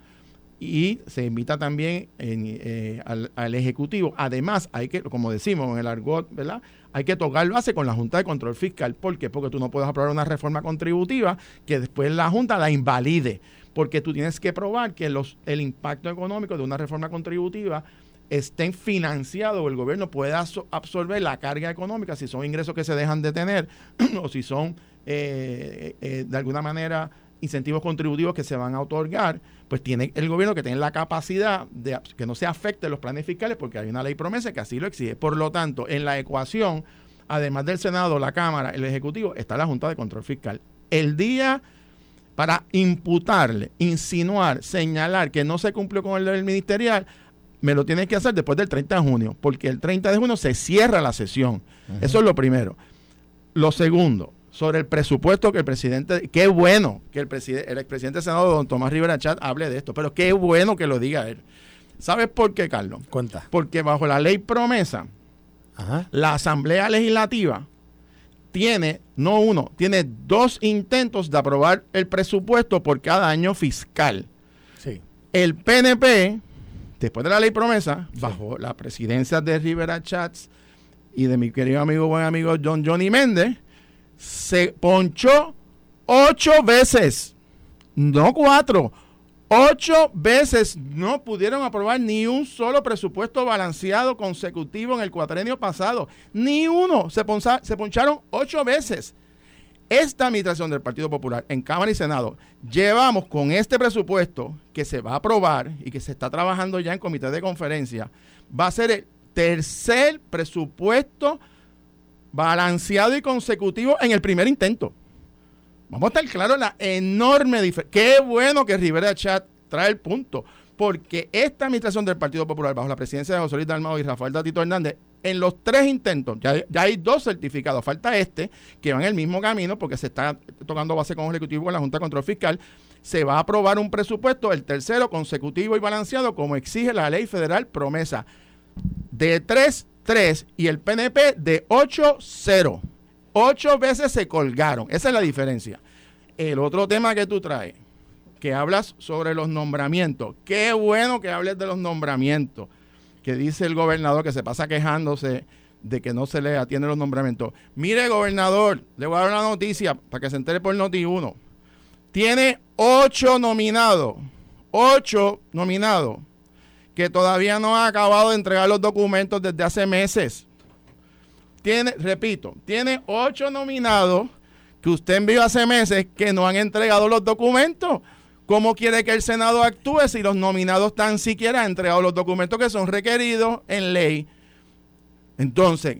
y se invita también eh, al, al, Ejecutivo. Además, hay que, como decimos en el argot, ¿verdad? hay que tocar base con la Junta de Control Fiscal. ¿Por qué? Porque tú no puedes aprobar una reforma contributiva que después la Junta la invalide, porque tú tienes que probar que los, el impacto económico de una reforma contributiva estén financiados o el gobierno pueda absorber la carga económica si son ingresos que se dejan de tener o si son eh, eh, de alguna manera incentivos contributivos que se van a otorgar, pues tiene el gobierno que tener la capacidad de que no se afecte los planes fiscales porque hay una ley promesa que así lo exige. Por lo tanto, en la ecuación, además del Senado, la Cámara, el Ejecutivo, está la Junta de Control Fiscal. El día para imputarle, insinuar, señalar que no se cumplió con el deber ministerial, me lo tiene que hacer después del 30 de junio, porque el 30 de junio se cierra la sesión. Eso es lo primero. Lo segundo, sobre el presupuesto que el presidente, qué bueno que el, presidente, el expresidente del Senado, don Tomás Rivera Chat, hable de esto, pero qué bueno que lo diga él. ¿Sabes por qué, Carlos? Cuenta. Porque bajo la ley promesa, la Asamblea Legislativa tiene, no uno, tiene dos intentos de aprobar el presupuesto por cada año fiscal. Sí. El PNP, después de la ley promesa, bajo la presidencia de Rivera Chats y de mi querido amigo, buen amigo John Johnny Méndez, se ponchó ocho veces, no cuatro, ocho veces. No pudieron aprobar ni un solo presupuesto balanceado consecutivo en el cuatrenio pasado, ni uno, se, se poncharon ocho veces. Esta administración del Partido Popular en Cámara y Senado llevamos con este presupuesto que se va a aprobar y que se está trabajando ya en comité de conferencia, va a ser el tercer presupuesto balanceado y consecutivo en el primer intento. Vamos a estar claros la enorme diferencia. Qué bueno que Rivera Chat trae el punto, porque esta administración del Partido Popular, bajo la presidencia de José Luis Dalmado y Rafael Datito Hernández, en los tres intentos, ya, hay dos certificados, falta este, que va en el mismo camino, porque se está tocando base con el Ejecutivo con la Junta de Control Fiscal, se va a aprobar un presupuesto, el tercero consecutivo y balanceado, como exige la ley federal promesa, de 3 3 y el PNP de 8-0. Ocho veces se colgaron. Esa es la diferencia. El otro tema que tú traes, que hablas sobre los nombramientos. Qué bueno que hables de los nombramientos. Que dice el gobernador que se pasa quejándose de que no se le atiende los nombramientos. Mire, gobernador, le voy a dar una noticia para que se entere por Noti 1. Tiene ocho nominados. Ocho nominados que todavía no ha acabado de entregar los documentos desde hace meses. Tiene, repito, tiene ocho nominados que usted envió hace meses que no han entregado los documentos. ¿Cómo quiere que el Senado actúe si los nominados tan siquiera han entregado los documentos que son requeridos en ley? Entonces,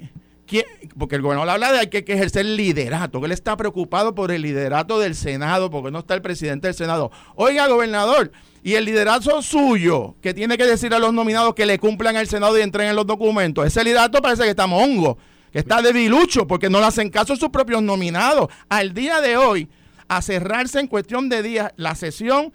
porque el gobernador habla de hay que ejercer liderato, que él está preocupado por el liderato del Senado, porque no está el presidente del Senado. Oiga, gobernador, y el liderato suyo, que tiene que decir a los nominados que le cumplan el Senado y entreguen los documentos, ese liderato parece que está mongo, que está debilucho, porque no le hacen caso a sus propios nominados. Al día de hoy, a cerrarse en cuestión de días la sesión,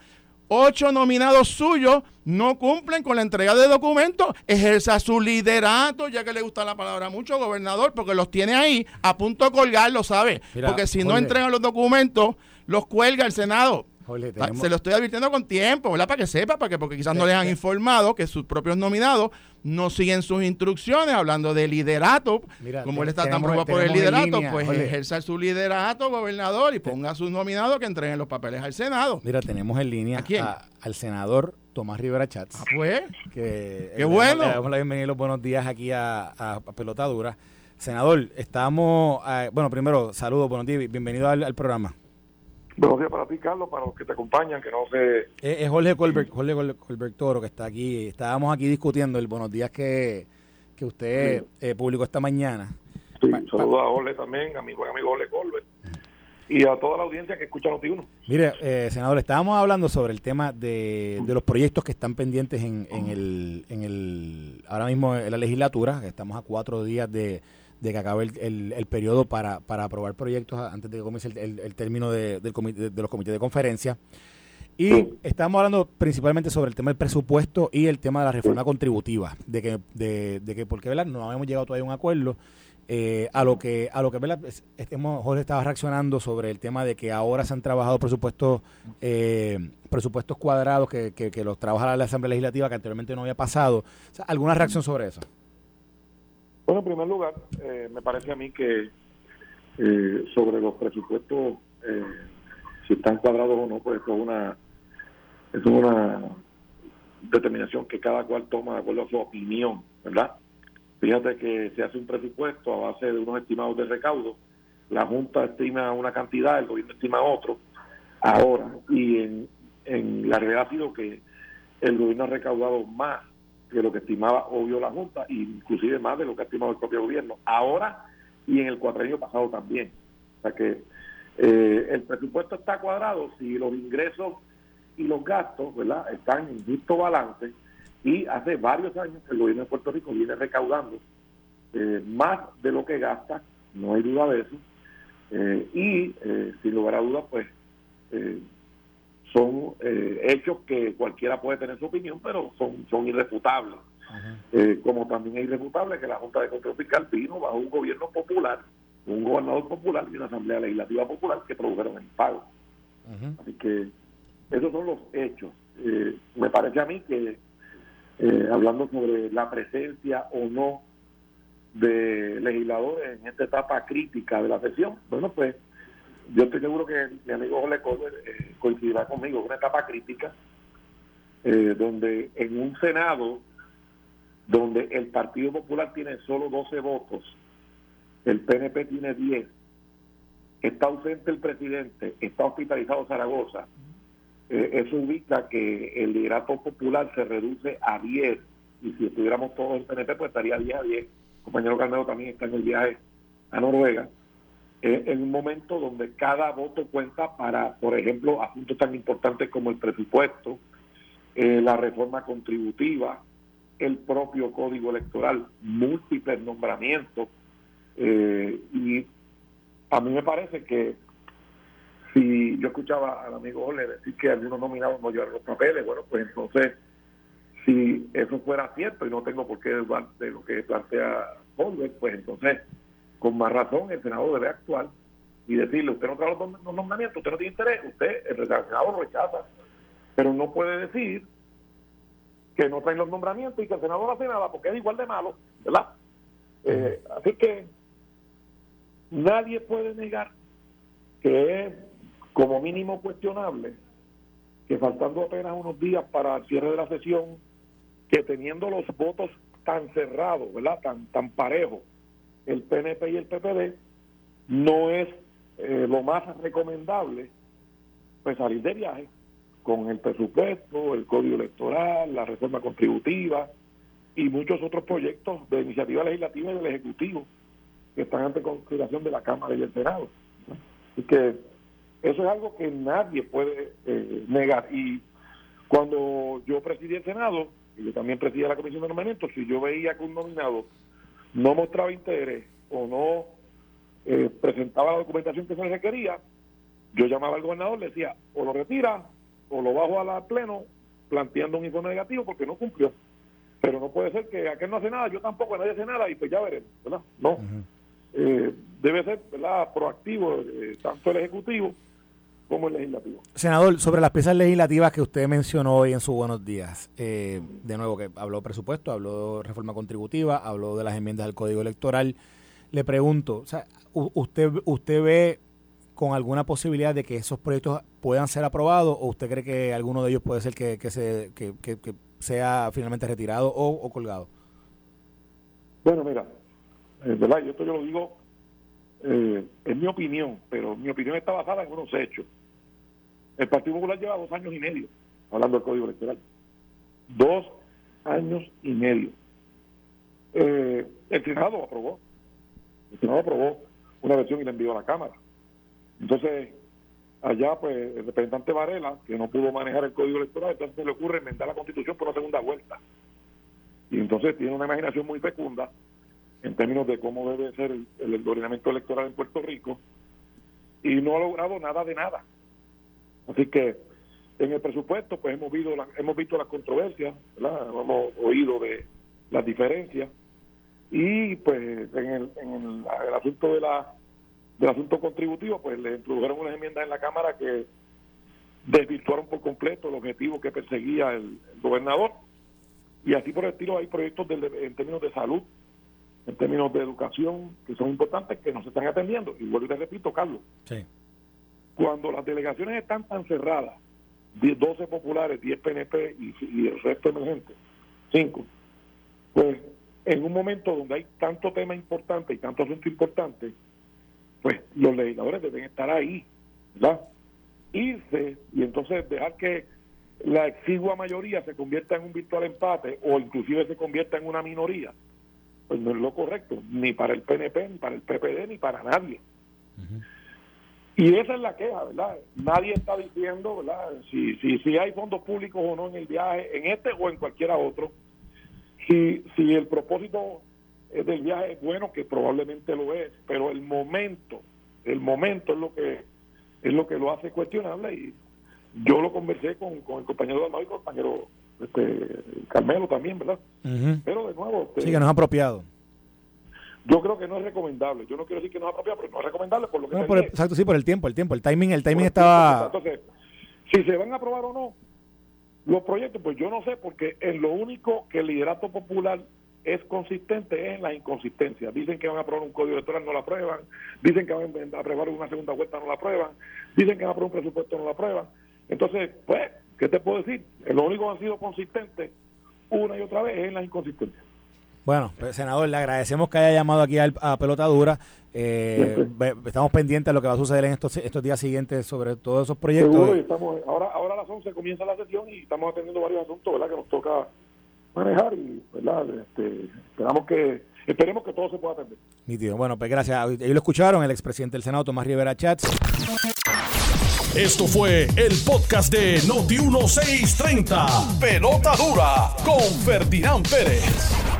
ocho nominados suyos no cumplen con la entrega de documentos, ejerza su liderato, ya que le gusta la palabra mucho, gobernador, porque los tiene ahí a punto de colgarlo, ¿sabe? porque si no entregan los documentos, los cuelga el Senado. Se lo estoy advirtiendo con tiempo, ¿verdad? Para que sepa, para que, porque quizás no le han informado que sus propios nominados no siguen sus instrucciones, hablando de liderato. como él está tan preocupado por el liderato, pues ejerza su liderato, gobernador, y ponga a sus nominados que entreguen los papeles al Senado. Mira, tenemos en línea al senador Tomás Rivera Chats. Ah, pues. Que, Qué bueno. Le damos la bienvenida y los buenos días aquí a, a, Pelotadura. Senador, estamos. Eh, bueno, primero, saludos, buenos días, bienvenido al programa. Buenos días para ti, Carlos, para los que te acompañan, que no sé... Es, Jorge Colbert, Jorge Colbert Toro que está aquí. Estábamos aquí discutiendo el buenos días que, que usted eh, publicó esta mañana. Sí, saludos a Jorge también, a mi buen amigo Jorge Colbert. Y a toda la audiencia que escucha Noti1. Mire, eh, senador, estábamos hablando sobre el tema de, de los proyectos que están pendientes en, en, el, en el ahora mismo en la legislatura, que estamos a cuatro días de, de que acabe el, el, periodo para, para, aprobar proyectos antes de que comience el, el término de, del de, los comités de conferencia. Y estamos hablando principalmente sobre el tema del presupuesto y el tema de la reforma contributiva, de que, de, de que porque ¿verdad? no habíamos llegado todavía a un acuerdo. Eh, a lo que a lo que. Estemos, Jorge estaba reaccionando sobre el tema de que ahora se han trabajado presupuestos eh, presupuestos cuadrados que, que, los trabaja la Asamblea Legislativa que anteriormente no había pasado. ¿Alguna reacción sobre eso? Bueno, en primer lugar, eh, me parece a mí que eh, sobre los presupuestos, eh, si están cuadrados o no, pues es una, es una determinación que cada cual toma de acuerdo a su opinión, ¿verdad? Fíjate que se hace un presupuesto a base de unos estimados de recaudo, la Junta estima una cantidad, el gobierno estima otro, ahora, y en, en la realidad ha sido que el gobierno ha recaudado más que lo que estimaba obvio la Junta, inclusive más de lo que ha estimado el propio gobierno, ahora y en el cuatrenio pasado también. O sea que eh, el presupuesto está cuadrado si los ingresos y los gastos ¿verdad? están en justo balance y hace varios años que el gobierno de Puerto Rico viene recaudando eh, más de lo que gasta, no hay duda de eso, eh, y sin lugar a dudas pues son eh, hechos que cualquiera puede tener su opinión, pero son, son irrefutables. Eh, como también es irrefutable que la Junta de Control Fiscal vino bajo un gobierno popular, un gobernador popular y una asamblea legislativa popular que produjeron el pago. Así que esos son los hechos. Eh, me parece a mí que, hablando sobre la presencia o no de legisladores en esta etapa crítica de la sesión. Bueno, pues yo estoy seguro que mi amigo Jorge Colbert eh, coincidirá conmigo, una etapa crítica eh, donde en un Senado donde el Partido Popular tiene solo 12 votos, el PNP tiene 10, está ausente el presidente, está hospitalizado Zaragoza, eh, eso ubica que el liderato popular se reduce a 10 y si estuviéramos todos en PNP pues estaría 10 a 10. El compañero Carmelo también está en el viaje a Noruega. Eh, en un momento donde cada voto cuenta para, por ejemplo, asuntos tan importantes como el presupuesto, eh, la reforma contributiva, el propio código electoral, múltiples nombramientos. y a mí me parece que yo escuchaba al amigo Ole decir que algunos nominados no llevaron los papeles, bueno, pues entonces, si eso fuera cierto y no tengo por qué dudar de lo que plantea Holder, pues entonces, con más razón, el Senado debe actuar y decirle, usted no trae los, nombramientos, usted no tiene interés, usted, el Senado lo rechaza, pero no puede decir que no traen los nombramientos y que el Senado no hace nada porque es igual de malo, ¿verdad? Eh, así que nadie puede negar que es como mínimo cuestionable que faltando apenas unos días para el cierre de la sesión, que teniendo los votos tan cerrados, ¿verdad? Tan, tan parejos, el PNP y el PPD, no es eh, lo más recomendable pues salir de viaje con el presupuesto, el código electoral, la reforma contributiva y muchos otros proyectos de iniciativa legislativa y del Ejecutivo que están ante consideración de la Cámara y el Senado. Así que eso es algo que nadie puede eh, negar. Y cuando yo presidí el Senado, y yo también presidía la Comisión de Nombramientos, si yo veía que un nominado no mostraba interés o no eh, presentaba la documentación que se requería, yo llamaba al gobernador, le decía, o lo retira o lo bajo a la pleno planteando un informe negativo porque no cumplió. Pero no puede ser que aquel no hace nada, yo tampoco, nadie hace nada y pues ya veremos, ¿verdad? No. Eh, debe ser ¿verdad? proactivo tanto el Ejecutivo como el legislativo. Senador, sobre las piezas legislativas que usted mencionó hoy en sus buenos días, eh, de nuevo que habló presupuesto, habló reforma contributiva, habló de las enmiendas al Código Electoral. Le pregunto, o sea, ¿usted, usted ve con alguna posibilidad de que esos proyectos puedan ser aprobados o usted cree que alguno de ellos puede ser que, que se, que, sea finalmente retirado o, colgado? Bueno, mira, eh, ¿verdad? Yo esto yo lo digo, eh, es mi opinión, pero mi opinión está basada en unos hechos. El Partido Popular lleva dos años y medio hablando del Código Electoral. Dos años y medio. Eh, el Senado aprobó. El Senado aprobó una versión y la envió a la Cámara. Entonces, allá, pues, el representante Varela, que no pudo manejar el Código Electoral, entonces se le ocurre enmendar la Constitución por una segunda vuelta. Y entonces tiene una imaginación muy fecunda en términos de cómo debe ser el, el ordenamiento electoral en Puerto Rico y no ha logrado nada de nada. Así que en el presupuesto pues hemos visto, hemos visto las controversias, hemos oído de las diferencias. Y pues en el, en el, asunto de la del asunto contributivo pues le introdujeron unas enmiendas en la Cámara que desvirtuaron por completo el objetivo que perseguía el, gobernador. Y así por el estilo hay proyectos en términos de salud en términos de educación que son importantes que no se están atendiendo. Y vuelvo y te repito Carlos sí cuando las delegaciones están tan cerradas, 12 populares, 10 PNP y, el resto emergente, 5, pues en un momento donde hay tanto tema importante y tanto asunto importante, pues los legisladores deben estar ahí, ¿verdad? Irse y entonces dejar que la exigua mayoría se convierta en un virtual empate o inclusive se convierta en una minoría, pues no es lo correcto, ni para el PNP, ni para el PPD, ni para nadie. Y esa es la queja, ¿verdad? Nadie está diciendo, ¿verdad? Si, si, si hay fondos públicos o no en el viaje, en este o en cualquiera otro. Si, si el propósito del viaje es bueno, que probablemente lo es, pero el momento, el momento es lo que es lo que lo hace cuestionable y yo lo conversé con, el compañero Dalmau y con el compañero este, Carmelo también, ¿verdad? Pero de nuevo... Este, sí, que nos ha apropiado. Yo creo que no es recomendable. Yo no quiero decir que no es apropiado, pero no es recomendable por lo que no, Exacto, sí, por el tiempo, el tiempo, el timing, el timing estaba... Entonces, si se van a aprobar o no los proyectos, pues yo no sé, porque en lo único que el liderato popular es consistente en las inconsistencias. Dicen que van a aprobar un código electoral, no la aprueban. Dicen que van a aprobar una segunda vuelta, no la aprueban. Dicen que van a aprobar un presupuesto, no la aprueban. Entonces, pues, ¿qué te puedo decir? Lo único que han sido consistentes una y otra vez es en las inconsistencias. Bueno, pues, senador, le agradecemos que haya llamado aquí a, Pelota Dura. Eh, estamos pendientes de lo que va a suceder en estos, estos días siguientes sobre todos esos proyectos. Seguro, estamos, ahora, ahora a las 11 comienza la sesión y estamos atendiendo varios asuntos ¿verdad? que nos toca manejar y ¿verdad? Este, esperamos que esperemos que todo se pueda atender. tío, Bueno, pues gracias. Ellos lo escucharon, el expresidente del Senado, Tomás Rivera Chats. Esto fue el podcast de Noti1630. Pelota dura con Ferdinand Pérez.